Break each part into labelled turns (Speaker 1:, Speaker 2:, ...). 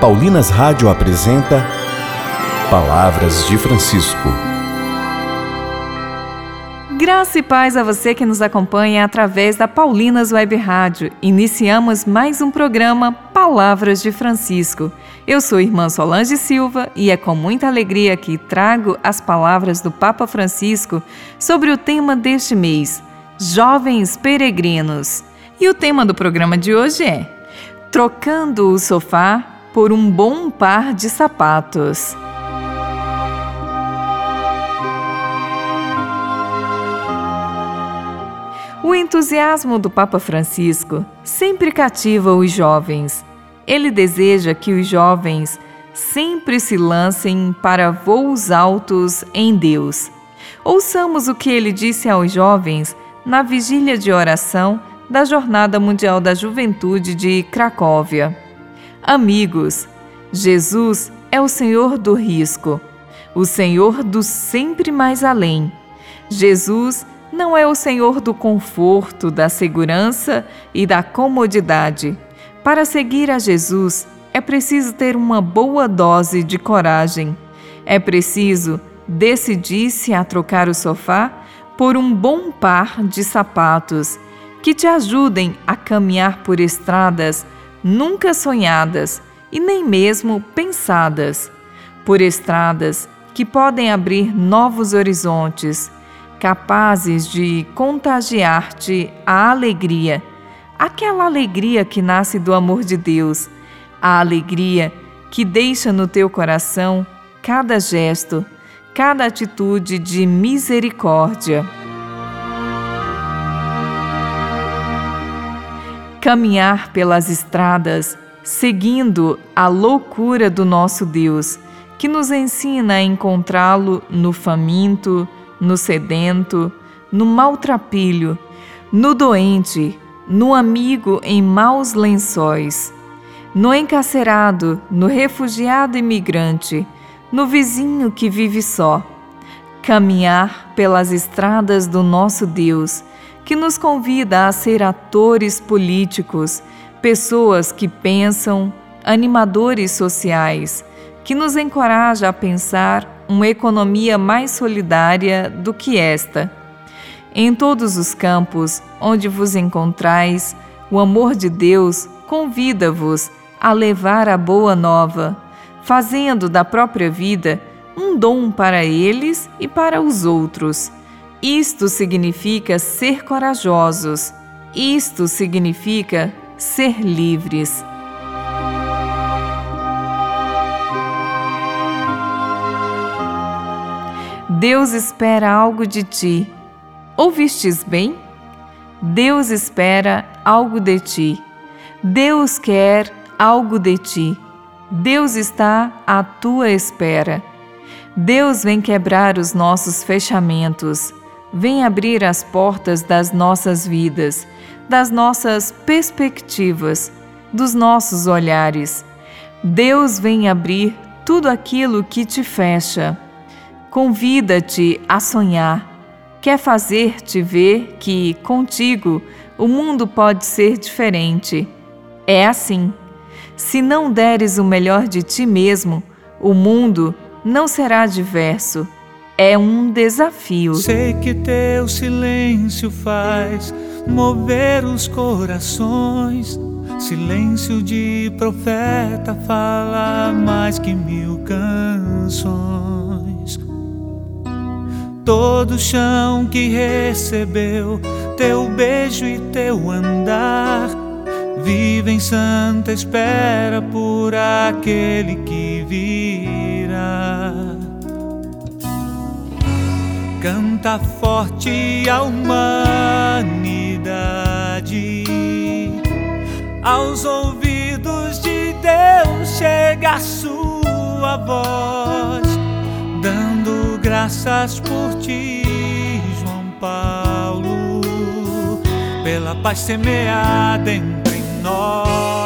Speaker 1: Paulinas Rádio apresenta Palavras de Francisco.
Speaker 2: Graça e paz a você que nos acompanha através da Paulinas Web Rádio. Iniciamos mais um programa Palavras de Francisco. Eu sou irmã Solange Silva e é com muita alegria que trago as palavras do Papa Francisco sobre o tema deste mês, Jovens Peregrinos. E o tema do programa de hoje é Trocando o Sofá por um bom par de sapatos. O entusiasmo do Papa Francisco sempre cativa os jovens. Ele deseja que os jovens sempre se lancem para voos altos em Deus. Ouçamos o que ele disse aos jovens na vigília de oração da Jornada Mundial da Juventude de Cracóvia. Amigos, Jesus é o Senhor do risco, o Senhor do sempre mais além. Jesus não é o Senhor do conforto, da segurança e da comodidade. Para seguir a Jesus, é preciso ter uma boa dose de coragem. É preciso decidir-se a trocar o sofá por um bom par de sapatos que te ajudem a caminhar por estradas nunca sonhadas e nem mesmo pensadas, por estradas que podem abrir novos horizontes, capazes de contagiar-te a alegria, aquela alegria que nasce do amor de Deus, a alegria que deixa no teu coração cada gesto, cada atitude de misericórdia. Caminhar pelas estradas seguindo a loucura do nosso Deus, que nos ensina a encontrá-lo no faminto, no sedento, no maltrapilho, no doente, no amigo em maus lençóis, no encarcerado, no refugiado imigrante, no vizinho que vive só. Caminhar pelas estradas do nosso Deus que nos convida a ser atores políticos, pessoas que pensam, animadores sociais, que nos encoraja a pensar uma economia mais solidária do que esta. Em todos os campos onde vos encontrais, o amor de Deus convida-vos a levar a boa nova, fazendo da própria vida um dom para eles e para os outros isto significa ser corajosos. Isto significa ser livres. Deus espera algo de ti. Ouvistes bem? Deus espera algo de ti. Deus quer algo de ti. Deus está à tua espera. Deus vem quebrar os nossos fechamentos vem abrir as portas das nossas vidas, das nossas perspectivas, dos nossos olhares. Deus vem abrir tudo aquilo que te fecha. Convida-te a sonhar. Quer fazer-te ver que, contigo, o mundo pode ser diferente. É assim. Se não deres o melhor de ti mesmo, o mundo não será diverso é um desafio.
Speaker 3: Sei que teu silêncio faz mover os corações. Silêncio de profeta fala mais que mil canções. Todo chão que recebeu teu beijo e teu andar vive em santa espera por aquele que virá. Canta forte a humanidade. Aos ouvidos de Deus chega a sua voz, dando graças por ti, João Paulo, pela paz semeada entre nós.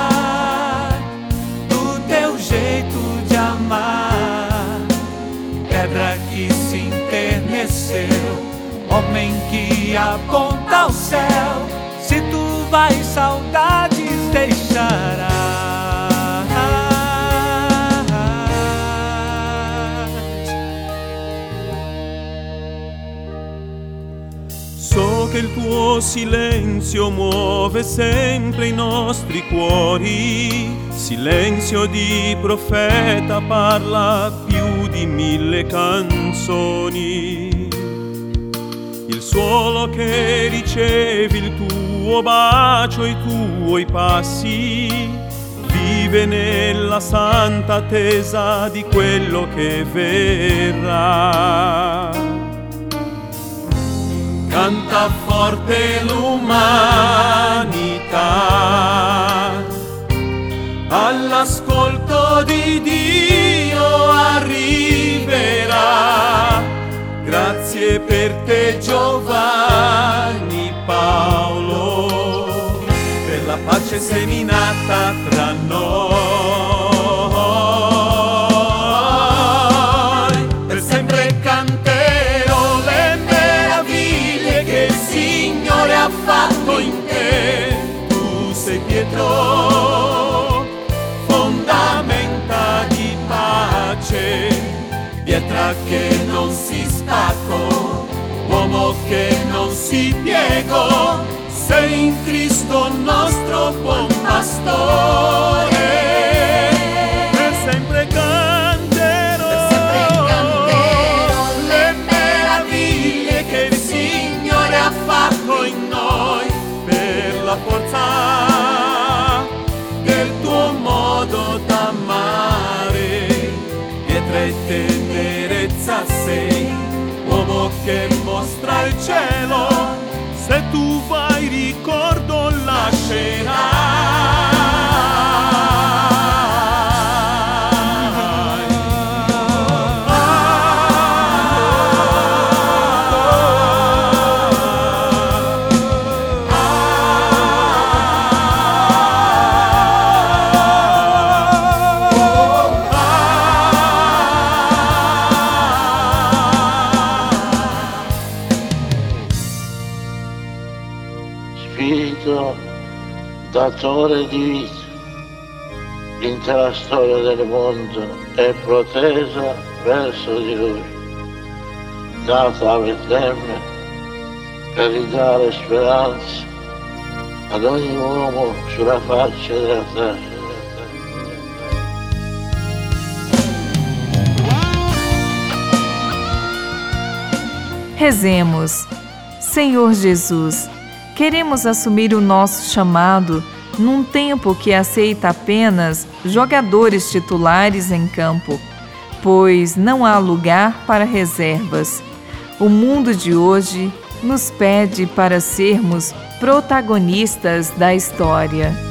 Speaker 3: homem que aponta ao céu. Se tu vais, saudades deixarás.
Speaker 4: So che il tuo silenzio muove sempre i nostri cuori, silenzio di profeta parla più di mille canzoni suolo che ricevi il tuo bacio, i tuoi passi, vive nella santa attesa di quello che verrà. Canta forte l'umanità, per te Giovanni Paolo, per la pace seminata tra noi. Per sempre canterò le meraviglie che il Signore ha fatto in te. Tu sei Pietro, fondamenta di pace, pietra che non si attacco, uomo che non si piegò, sei in Cristo nostro buon pastore. Per sempre canterò, per sempre canterò le meraviglie che il Signore ha fatto in noi, per la forza del tuo modo d'amare, pietra e tenerezza sei che mostra il cielo, se tu vai ricordo lascerai.
Speaker 5: Datore di vita. L'intera storia del mondo è protesa verso di lui, data a Betlemme per ridare speranza ad ogni uomo sulla faccia della terra.
Speaker 2: Rezemos, Senhor Jesus Queremos assumir o nosso chamado num tempo que aceita apenas jogadores titulares em campo, pois não há lugar para reservas. O mundo de hoje nos pede para sermos protagonistas da história.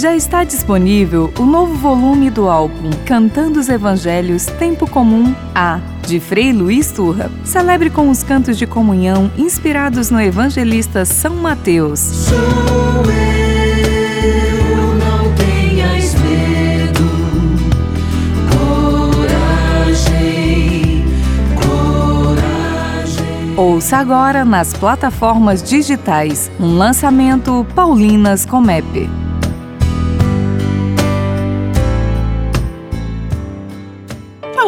Speaker 2: Já está disponível o novo volume do álbum Cantando os Evangelhos Tempo Comum A, de Frei Luiz Turra. Celebre com os cantos de comunhão inspirados no evangelista São Mateus.
Speaker 6: Sou eu, não tenhas medo. Coragem, coragem.
Speaker 2: Ouça agora nas plataformas digitais um lançamento Paulinas Comep.